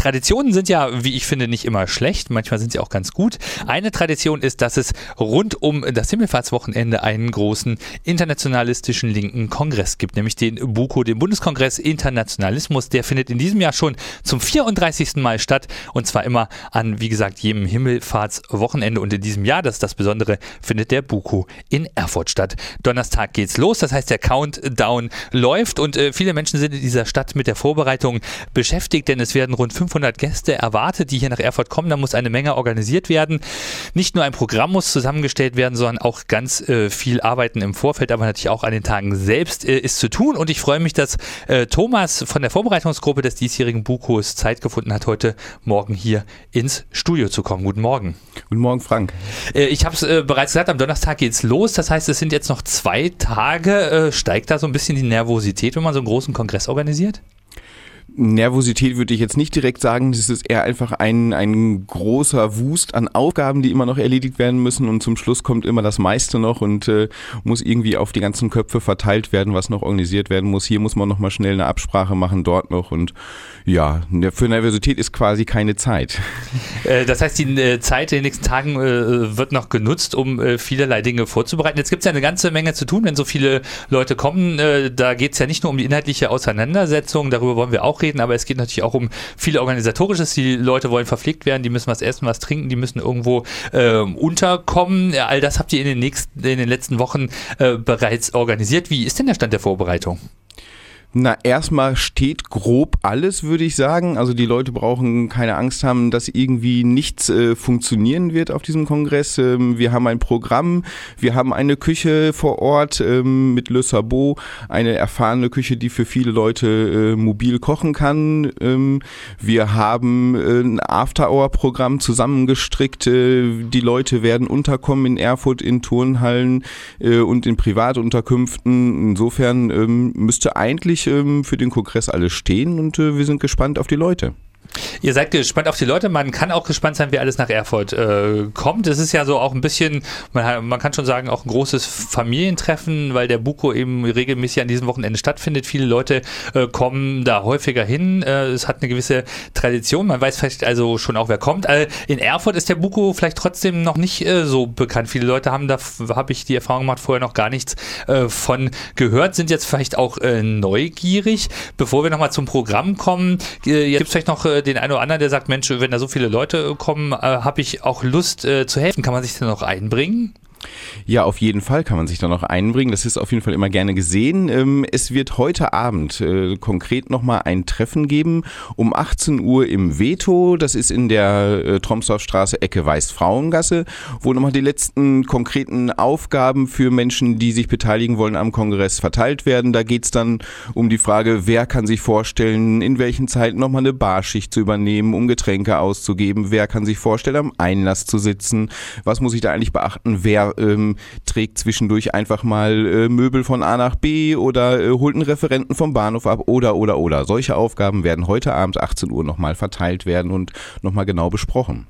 Traditionen sind ja, wie ich finde, nicht immer schlecht. Manchmal sind sie auch ganz gut. Eine Tradition ist, dass es rund um das Himmelfahrtswochenende einen großen internationalistischen linken Kongress gibt, nämlich den BUKO, den Bundeskongress Internationalismus. Der findet in diesem Jahr schon zum 34. Mal statt und zwar immer an, wie gesagt, jedem Himmelfahrtswochenende. Und in diesem Jahr, das ist das Besondere, findet der BUKO in Erfurt statt. Donnerstag geht's los, das heißt, der Countdown läuft und äh, viele Menschen sind in dieser Stadt mit der Vorbereitung beschäftigt, denn es werden rund 500 Gäste erwartet, die hier nach Erfurt kommen. Da muss eine Menge organisiert werden. Nicht nur ein Programm muss zusammengestellt werden, sondern auch ganz äh, viel Arbeiten im Vorfeld, aber natürlich auch an den Tagen selbst äh, ist zu tun. Und ich freue mich, dass äh, Thomas von der Vorbereitungsgruppe des diesjährigen Bukos Zeit gefunden hat, heute Morgen hier ins Studio zu kommen. Guten Morgen. Guten Morgen, Frank. Äh, ich habe es äh, bereits gesagt, am Donnerstag geht es los. Das heißt, es sind jetzt noch zwei Tage. Äh, steigt da so ein bisschen die Nervosität, wenn man so einen großen Kongress organisiert? Nervosität würde ich jetzt nicht direkt sagen. Das ist eher einfach ein, ein großer Wust an Aufgaben, die immer noch erledigt werden müssen und zum Schluss kommt immer das meiste noch und äh, muss irgendwie auf die ganzen Köpfe verteilt werden, was noch organisiert werden muss. Hier muss man nochmal schnell eine Absprache machen, dort noch und ja, für Nervosität ist quasi keine Zeit. Äh, das heißt, die äh, Zeit in den nächsten Tagen äh, wird noch genutzt, um vielerlei Dinge vorzubereiten. Jetzt gibt es ja eine ganze Menge zu tun, wenn so viele Leute kommen. Da geht es ja nicht nur um die inhaltliche Auseinandersetzung, darüber wollen wir auch reden, aber es geht natürlich auch um viel Organisatorisches. Die Leute wollen verpflegt werden, die müssen was essen, was trinken, die müssen irgendwo äh, unterkommen. All das habt ihr in den, nächsten, in den letzten Wochen äh, bereits organisiert. Wie ist denn der Stand der Vorbereitung? Na, erstmal steht grob alles, würde ich sagen. Also die Leute brauchen keine Angst haben, dass irgendwie nichts äh, funktionieren wird auf diesem Kongress. Ähm, wir haben ein Programm, wir haben eine Küche vor Ort ähm, mit Le Sabot, eine erfahrene Küche, die für viele Leute äh, mobil kochen kann. Ähm, wir haben äh, ein After-Hour-Programm zusammengestrickt. Äh, die Leute werden unterkommen in Erfurt, in Turnhallen äh, und in Privatunterkünften. Insofern ähm, müsste eigentlich ähm, für den Kongress alles stehen und äh, wir sind gespannt auf die Leute. Ihr seid gespannt auf die Leute. Man kann auch gespannt sein, wer alles nach Erfurt äh, kommt. Es ist ja so auch ein bisschen, man, man, kann schon sagen, auch ein großes Familientreffen, weil der Buko eben regelmäßig an diesem Wochenende stattfindet. Viele Leute äh, kommen da häufiger hin. Äh, es hat eine gewisse Tradition. Man weiß vielleicht also schon auch, wer kommt. Äh, in Erfurt ist der Buko vielleicht trotzdem noch nicht äh, so bekannt. Viele Leute haben da, habe ich die Erfahrung gemacht, vorher noch gar nichts äh, von gehört, sind jetzt vielleicht auch neugierig. Bevor wir nochmal zum Programm kommen, äh, gibt es vielleicht noch den einen oder anderen, der sagt, Mensch, wenn da so viele Leute kommen, äh, habe ich auch Lust äh, zu helfen. Kann man sich da noch einbringen? Ja, auf jeden Fall kann man sich da noch einbringen. Das ist auf jeden Fall immer gerne gesehen. Ähm, es wird heute Abend äh, konkret nochmal ein Treffen geben um 18 Uhr im Veto. Das ist in der äh, Tromsdorfstraße Ecke Weißfrauengasse, wo nochmal die letzten konkreten Aufgaben für Menschen, die sich beteiligen wollen am Kongress, verteilt werden. Da geht es dann um die Frage, wer kann sich vorstellen, in welchen Zeiten nochmal eine Barschicht zu übernehmen, um Getränke auszugeben. Wer kann sich vorstellen, am Einlass zu sitzen. Was muss ich da eigentlich beachten? Wer ähm, trägt zwischendurch einfach mal äh, Möbel von A nach B oder äh, holt einen Referenten vom Bahnhof ab oder oder oder. Solche Aufgaben werden heute Abend 18 Uhr nochmal verteilt werden und nochmal genau besprochen.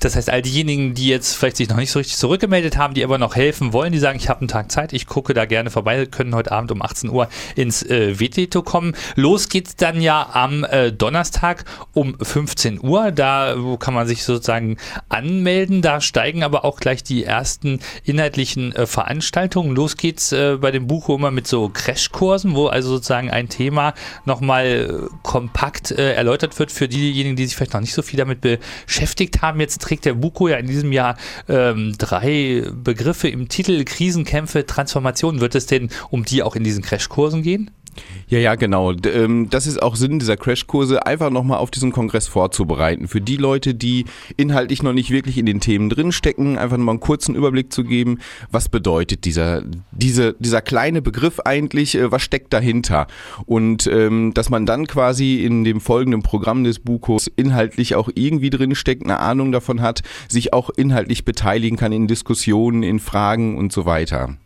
Das heißt, all diejenigen, die jetzt vielleicht sich noch nicht so richtig zurückgemeldet haben, die aber noch helfen wollen, die sagen, ich habe einen Tag Zeit, ich gucke da gerne vorbei, können heute Abend um 18 Uhr ins äh, WTTO kommen. Los geht's dann ja am äh, Donnerstag um 15 Uhr. Da kann man sich sozusagen anmelden. Da steigen aber auch gleich die ersten inhaltlichen äh, Veranstaltungen. Los geht's äh, bei dem Buch immer mit so Crashkursen, wo also sozusagen ein Thema nochmal äh, kompakt äh, erläutert wird für diejenigen, die sich vielleicht noch nicht so viel damit beschäftigt haben Jetzt trägt der Buko ja in diesem Jahr ähm, drei Begriffe im Titel: Krisenkämpfe, Transformation. Wird es denn um die auch in diesen Crashkursen gehen? Ja, ja, genau. Ähm, das ist auch Sinn dieser Crashkurse, einfach nochmal auf diesen Kongress vorzubereiten. Für die Leute, die inhaltlich noch nicht wirklich in den Themen drinstecken, einfach nochmal einen kurzen Überblick zu geben, was bedeutet dieser, diese, dieser kleine Begriff eigentlich, äh, was steckt dahinter? Und ähm, dass man dann quasi in dem folgenden Programm des Bukos inhaltlich auch irgendwie drinsteckt, eine Ahnung davon hat, sich auch inhaltlich beteiligen kann in Diskussionen, in Fragen und so weiter.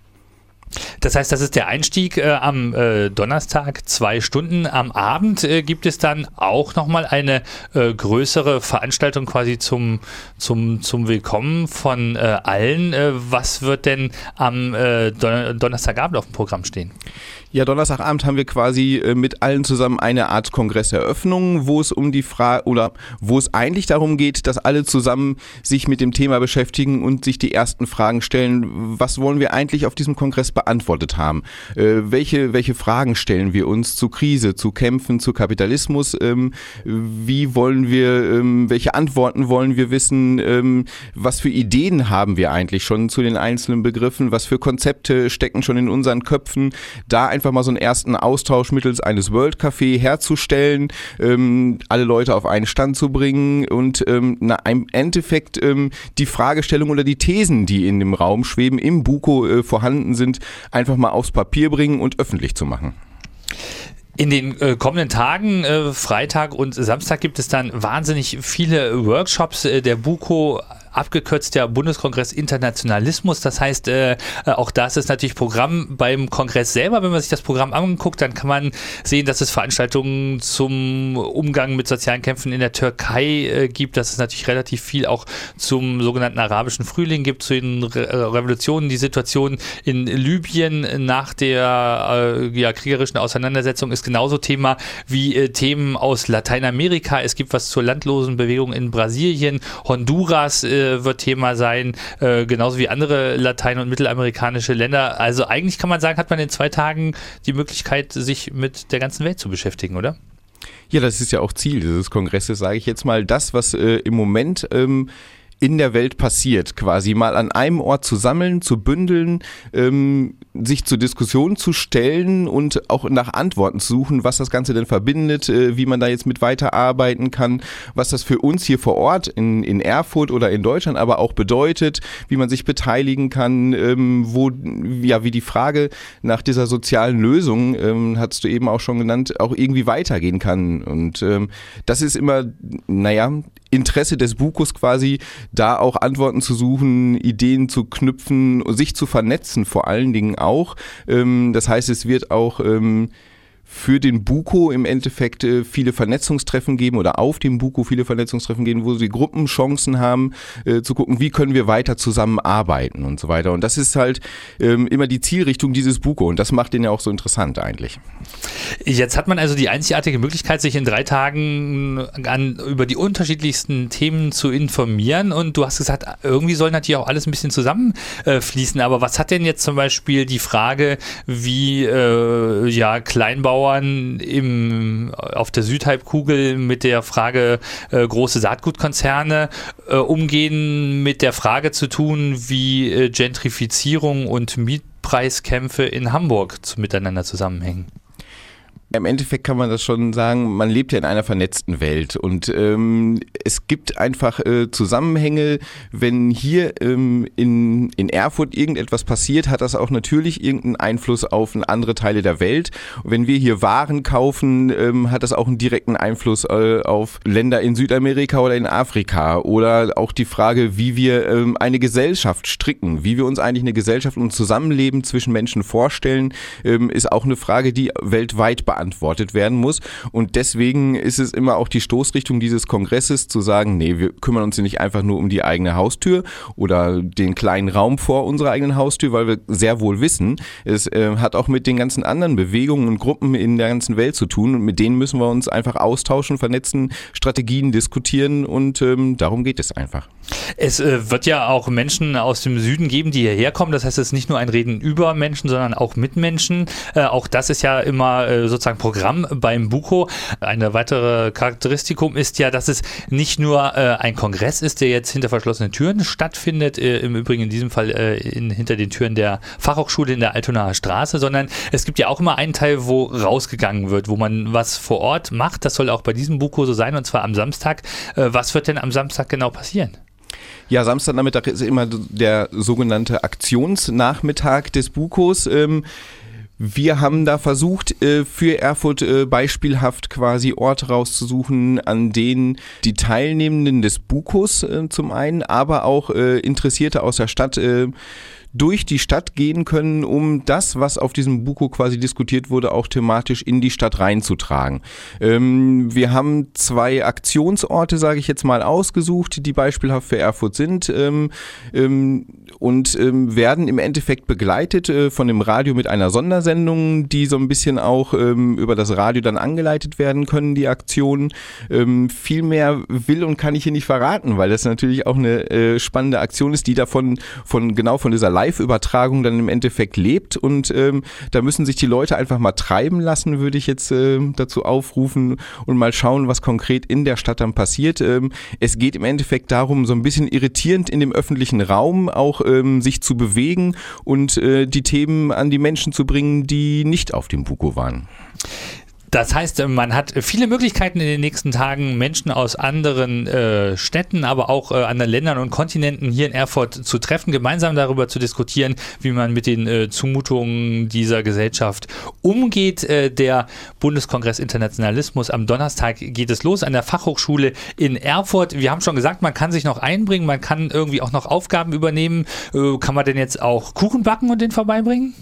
Das heißt, das ist der Einstieg äh, am äh, Donnerstag, zwei Stunden. Am Abend äh, gibt es dann auch nochmal eine äh, größere Veranstaltung quasi zum, zum, zum Willkommen von äh, allen. Äh, was wird denn am Don Donnerstagabend auf dem Programm stehen? Ja, Donnerstagabend haben wir quasi äh, mit allen zusammen eine Art Kongresseröffnung, wo es um die Frage oder wo es eigentlich darum geht, dass alle zusammen sich mit dem Thema beschäftigen und sich die ersten Fragen stellen, was wollen wir eigentlich auf diesem Kongress beantwortet haben? Äh, welche, welche Fragen stellen wir uns zu Krise, zu Kämpfen, zu Kapitalismus? Ähm, wie wollen wir, ähm, welche Antworten wollen wir wissen? Ähm, was für Ideen haben wir eigentlich schon zu den einzelnen Begriffen? Was für Konzepte stecken schon in unseren Köpfen? Da einfach mal so einen ersten Austausch mittels eines World Café herzustellen, ähm, alle Leute auf einen Stand zu bringen und ähm, na, im Endeffekt ähm, die Fragestellung oder die Thesen, die in dem Raum schweben, im Buko äh, vorhanden sind, einfach mal aufs Papier bringen und öffentlich zu machen. In den äh, kommenden Tagen, äh, Freitag und Samstag, gibt es dann wahnsinnig viele Workshops. Äh, der Buko abgekürzt der Bundeskongress Internationalismus. Das heißt, äh, äh, auch das ist natürlich Programm beim Kongress selber. Wenn man sich das Programm anguckt, dann kann man sehen, dass es Veranstaltungen zum Umgang mit sozialen Kämpfen in der Türkei äh, gibt, dass es natürlich relativ viel auch zum sogenannten arabischen Frühling gibt, zu den Re äh, Revolutionen, die Situation in Libyen nach der äh, ja, kriegerischen Auseinandersetzung ist genauso Thema wie äh, Themen aus Lateinamerika. Es gibt was zur Landlosenbewegung in Brasilien, Honduras äh, wird Thema sein, äh, genauso wie andere latein- und mittelamerikanische Länder. Also eigentlich kann man sagen, hat man in zwei Tagen die Möglichkeit, sich mit der ganzen Welt zu beschäftigen, oder? Ja, das ist ja auch Ziel dieses Kongresses, sage ich jetzt mal. Das, was äh, im Moment ähm, in der Welt passiert, quasi mal an einem Ort zu sammeln, zu bündeln, ähm, sich zur Diskussion zu stellen und auch nach Antworten zu suchen, was das Ganze denn verbindet, äh, wie man da jetzt mit weiterarbeiten kann, was das für uns hier vor Ort in, in Erfurt oder in Deutschland aber auch bedeutet, wie man sich beteiligen kann, ähm, wo, ja, wie die Frage nach dieser sozialen Lösung, ähm, hast du eben auch schon genannt, auch irgendwie weitergehen kann. Und ähm, das ist immer, naja, Interesse des Bukus quasi, da auch Antworten zu suchen, Ideen zu knüpfen, sich zu vernetzen vor allen Dingen auch. Ähm, das heißt, es wird auch ähm, für den Buko im Endeffekt äh, viele Vernetzungstreffen geben oder auf dem Buko viele Vernetzungstreffen geben, wo sie Gruppenchancen haben, äh, zu gucken, wie können wir weiter zusammenarbeiten und so weiter. Und das ist halt ähm, immer die Zielrichtung dieses Buko und das macht den ja auch so interessant eigentlich. Jetzt hat man also die einzigartige Möglichkeit, sich in drei Tagen an, über die unterschiedlichsten Themen zu informieren und du hast gesagt, irgendwie soll natürlich auch alles ein bisschen zusammenfließen, äh, aber was hat denn jetzt zum Beispiel die Frage, wie äh, ja Kleinbau Bauern im, auf der Südhalbkugel mit der Frage äh, große Saatgutkonzerne äh, umgehen, mit der Frage zu tun, wie äh, Gentrifizierung und Mietpreiskämpfe in Hamburg zu, miteinander zusammenhängen. Im Endeffekt kann man das schon sagen, man lebt ja in einer vernetzten Welt und ähm, es gibt einfach äh, Zusammenhänge. Wenn hier ähm, in, in Erfurt irgendetwas passiert, hat das auch natürlich irgendeinen Einfluss auf andere Teile der Welt. Und wenn wir hier Waren kaufen, ähm, hat das auch einen direkten Einfluss äh, auf Länder in Südamerika oder in Afrika. Oder auch die Frage, wie wir ähm, eine Gesellschaft stricken, wie wir uns eigentlich eine Gesellschaft und Zusammenleben zwischen Menschen vorstellen, ähm, ist auch eine Frage, die weltweit beantwortet beantwortet werden muss. Und deswegen ist es immer auch die Stoßrichtung dieses Kongresses zu sagen, nee, wir kümmern uns nicht einfach nur um die eigene Haustür oder den kleinen Raum vor unserer eigenen Haustür, weil wir sehr wohl wissen, es äh, hat auch mit den ganzen anderen Bewegungen und Gruppen in der ganzen Welt zu tun und mit denen müssen wir uns einfach austauschen, vernetzen, Strategien diskutieren und ähm, darum geht es einfach. Es äh, wird ja auch Menschen aus dem Süden geben, die hierher kommen. Das heißt, es ist nicht nur ein Reden über Menschen, sondern auch mit Menschen. Äh, auch das ist ja immer äh, sozusagen sozusagen Programm beim Buko. Eine weitere Charakteristikum ist ja, dass es nicht nur äh, ein Kongress ist, der jetzt hinter verschlossenen Türen stattfindet, äh, im Übrigen in diesem Fall äh, in, hinter den Türen der Fachhochschule in der Altonaer Straße, sondern es gibt ja auch immer einen Teil, wo rausgegangen wird, wo man was vor Ort macht. Das soll auch bei diesem Buko so sein und zwar am Samstag. Äh, was wird denn am Samstag genau passieren? Ja, Samstagnachmittag ist immer der sogenannte Aktionsnachmittag des Bukos. Ähm, wir haben da versucht, äh, für Erfurt äh, beispielhaft quasi Orte rauszusuchen, an denen die Teilnehmenden des Bukos äh, zum einen, aber auch Interessierte aus der Stadt durch die Stadt gehen können, um das, was auf diesem Buko quasi diskutiert wurde, auch thematisch in die Stadt reinzutragen. Ähm, wir haben zwei Aktionsorte, sage ich jetzt mal, ausgesucht, die beispielhaft für Erfurt sind ähm, ähm, und ähm, werden im Endeffekt begleitet äh, von dem Radio mit einer Sondersendung, die so ein bisschen auch ähm, über das Radio dann angeleitet werden können, die Aktionen. Ähm, viel mehr will und kann ich hier nicht verraten, weil das natürlich auch eine äh, spannende Aktion ist, die davon von genau von dieser Live-Übertragung dann im Endeffekt lebt und ähm, da müssen sich die Leute einfach mal treiben lassen, würde ich jetzt äh, dazu aufrufen und mal schauen, was konkret in der Stadt dann passiert. Ähm, es geht im Endeffekt darum, so ein bisschen irritierend in dem öffentlichen Raum auch ähm, sich zu bewegen und äh, die Themen an die Menschen zu bringen, die nicht auf dem Buko waren. Das heißt, man hat viele Möglichkeiten in den nächsten Tagen, Menschen aus anderen äh, Städten, aber auch äh, anderen Ländern und Kontinenten hier in Erfurt zu treffen, gemeinsam darüber zu diskutieren, wie man mit den äh, Zumutungen dieser Gesellschaft umgeht. Äh, der Bundeskongress Internationalismus am Donnerstag geht es los an der Fachhochschule in Erfurt. Wir haben schon gesagt, man kann sich noch einbringen, man kann irgendwie auch noch Aufgaben übernehmen. Äh, kann man denn jetzt auch Kuchen backen und den vorbeibringen?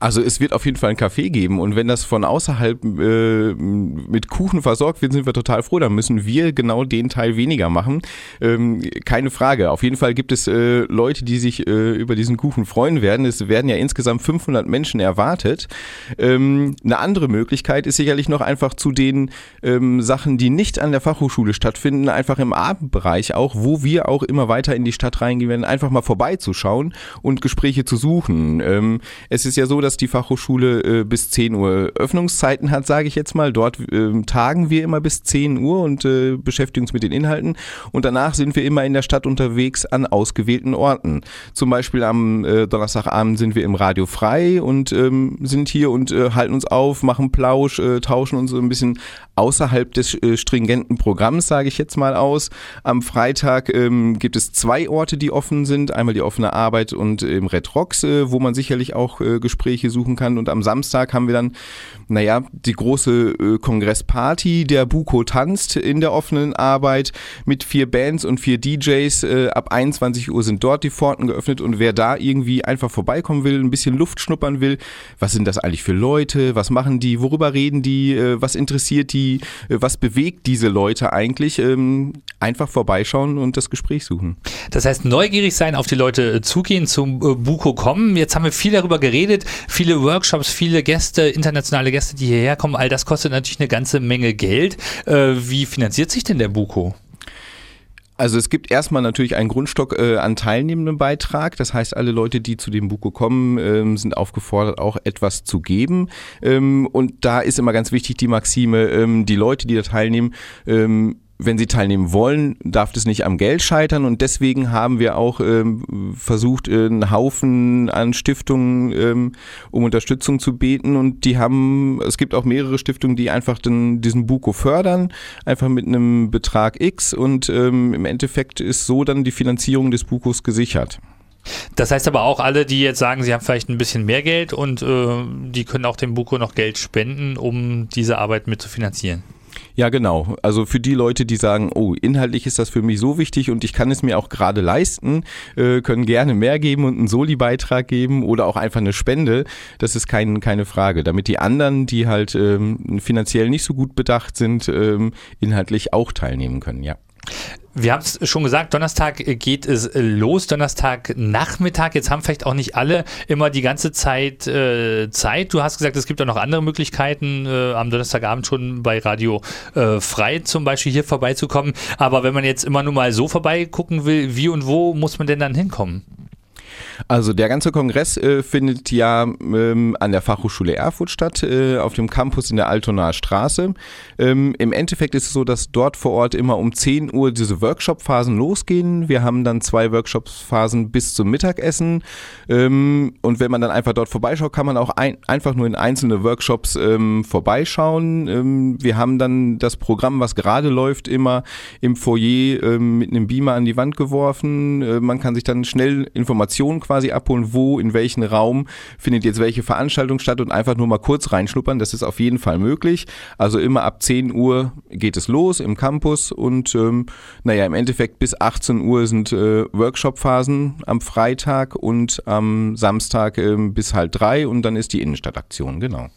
Also es wird auf jeden Fall ein Café geben und wenn das von außerhalb äh, mit Kuchen versorgt wird, sind wir total froh. Dann müssen wir genau den Teil weniger machen. Ähm, keine Frage. Auf jeden Fall gibt es äh, Leute, die sich äh, über diesen Kuchen freuen werden. Es werden ja insgesamt 500 Menschen erwartet. Ähm, eine andere Möglichkeit ist sicherlich noch einfach zu den ähm, Sachen, die nicht an der Fachhochschule stattfinden, einfach im Abendbereich auch, wo wir auch immer weiter in die Stadt reingehen werden, einfach mal vorbeizuschauen und Gespräche zu suchen. Ähm, es ist ja so, dass dass die Fachhochschule äh, bis 10 Uhr Öffnungszeiten hat, sage ich jetzt mal. Dort äh, tagen wir immer bis 10 Uhr und äh, beschäftigen uns mit den Inhalten. Und danach sind wir immer in der Stadt unterwegs an ausgewählten Orten. Zum Beispiel am äh, Donnerstagabend sind wir im Radio frei und ähm, sind hier und äh, halten uns auf, machen Plausch, äh, tauschen uns so ein bisschen außerhalb des stringenten Programms, sage ich jetzt mal aus. Am Freitag ähm, gibt es zwei Orte, die offen sind. Einmal die offene Arbeit und im Red Rocks, wo man sicherlich auch Gespräche Gespräche suchen kann. Und am Samstag haben wir dann, naja, die große äh, Kongressparty. Der Buko tanzt in der offenen Arbeit mit vier Bands und vier DJs. Äh, ab 21 Uhr sind dort die Pforten geöffnet und wer da irgendwie einfach vorbeikommen will, ein bisschen Luft schnuppern will, was sind das eigentlich für Leute? Was machen die? Worüber reden die? Äh, was interessiert die? Äh, was bewegt diese Leute eigentlich? Ähm, einfach vorbeischauen und das Gespräch suchen. Das heißt, neugierig sein, auf die Leute äh, zugehen, zum äh, Buko kommen. Jetzt haben wir viel darüber geredet viele Workshops, viele Gäste, internationale Gäste, die hierher kommen. All das kostet natürlich eine ganze Menge Geld. Äh, wie finanziert sich denn der Buko? Also es gibt erstmal natürlich einen Grundstock äh, an teilnehmenden Beitrag. Das heißt, alle Leute, die zu dem Buko kommen, ähm, sind aufgefordert, auch etwas zu geben. Ähm, und da ist immer ganz wichtig die Maxime, ähm, die Leute, die da teilnehmen, ähm, wenn sie teilnehmen wollen, darf das nicht am Geld scheitern und deswegen haben wir auch ähm, versucht, äh, einen Haufen an Stiftungen ähm, um Unterstützung zu beten und die haben, es gibt auch mehrere Stiftungen, die einfach den, diesen Buko fördern, einfach mit einem Betrag X und ähm, im Endeffekt ist so dann die Finanzierung des Bukos gesichert. Das heißt aber auch alle, die jetzt sagen, sie haben vielleicht ein bisschen mehr Geld und äh, die können auch dem Buko noch Geld spenden, um diese Arbeit mit zu finanzieren. Ja, genau. Also für die Leute, die sagen, oh, inhaltlich ist das für mich so wichtig und ich kann es mir auch gerade leisten, äh, können gerne mehr geben und einen Soli-Beitrag geben oder auch einfach eine Spende. Das ist kein, keine Frage. Damit die anderen, die halt ähm, finanziell nicht so gut bedacht sind, ähm, inhaltlich auch teilnehmen können, ja. Wir haben es schon gesagt, Donnerstag geht es los, Donnerstag Nachmittag. Jetzt haben vielleicht auch nicht alle immer die ganze Zeit äh, Zeit. Du hast gesagt, es gibt auch noch andere Möglichkeiten, äh, am Donnerstagabend schon bei Radio äh, Frei zum Beispiel hier vorbeizukommen. Aber wenn man jetzt immer nur mal so vorbeigucken will, wie und wo muss man denn dann hinkommen? Also der ganze Kongress äh, findet ja ähm, an der Fachhochschule Erfurt statt, äh, auf dem Campus in der Altonaer Straße. Ähm, Im Endeffekt ist es so, dass dort vor Ort immer um 10 Uhr diese Workshop-Phasen losgehen. Wir haben dann zwei Workshop-Phasen bis zum Mittagessen. Ähm, und wenn man dann einfach dort vorbeischaut, kann man auch ein, einfach nur in einzelne Workshops ähm, vorbeischauen. Ähm, wir haben dann das Programm, was gerade läuft, immer im Foyer ähm, mit einem Beamer an die Wand geworfen. Äh, man kann sich dann schnell Informationen quasi abholen, wo, in welchem Raum findet jetzt welche Veranstaltung statt und einfach nur mal kurz reinschnuppern. Das ist auf jeden Fall möglich. Also immer ab 10 Uhr geht es los im Campus und ähm, naja, im Endeffekt bis 18 Uhr sind äh, Workshop-Phasen am Freitag und am Samstag äh, bis halt drei und dann ist die Innenstadtaktion, genau.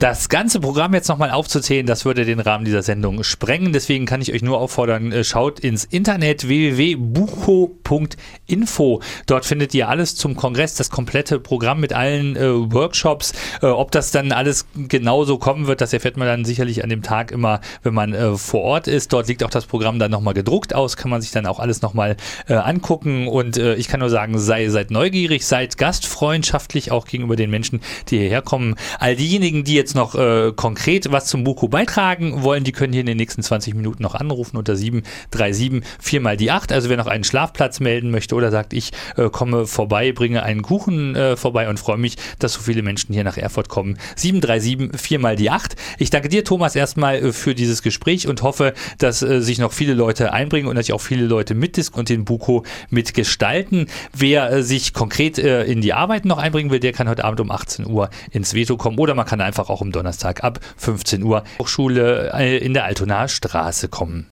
Das ganze Programm jetzt nochmal aufzuzählen, das würde den Rahmen dieser Sendung sprengen. Deswegen kann ich euch nur auffordern, äh, schaut ins Internet www.bucho.info. Dort findet ihr alles zum Kongress, das komplette Programm mit allen äh, Workshops. Äh, ob das dann alles genauso kommen wird, das erfährt man dann sicherlich an dem Tag immer, wenn man äh, vor Ort ist. Dort liegt auch das Programm dann nochmal gedruckt aus, kann man sich dann auch alles nochmal äh, angucken. Und äh, ich kann nur sagen, sei, seid neugierig, seid gastfreundschaftlich auch gegenüber den Menschen, die hierher kommen. All diejenigen, die jetzt jetzt noch äh, konkret was zum Buko beitragen wollen, die können hier in den nächsten 20 Minuten noch anrufen unter 737 4 mal die 8. Also wer noch einen Schlafplatz melden möchte oder sagt, ich äh, komme vorbei, bringe einen Kuchen äh, vorbei und freue mich, dass so viele Menschen hier nach Erfurt kommen. 737 4 mal die 8. Ich danke dir, Thomas, erstmal äh, für dieses Gespräch und hoffe, dass äh, sich noch viele Leute einbringen und dass sich auch viele Leute mitdisk und den Buko mitgestalten. Wer äh, sich konkret in die Arbeit noch einbringen will, der kann heute Abend um 18 Uhr ins Veto kommen oder man kann einfach auch am Donnerstag ab 15 Uhr Hochschule äh, in der Altonaer Straße kommen.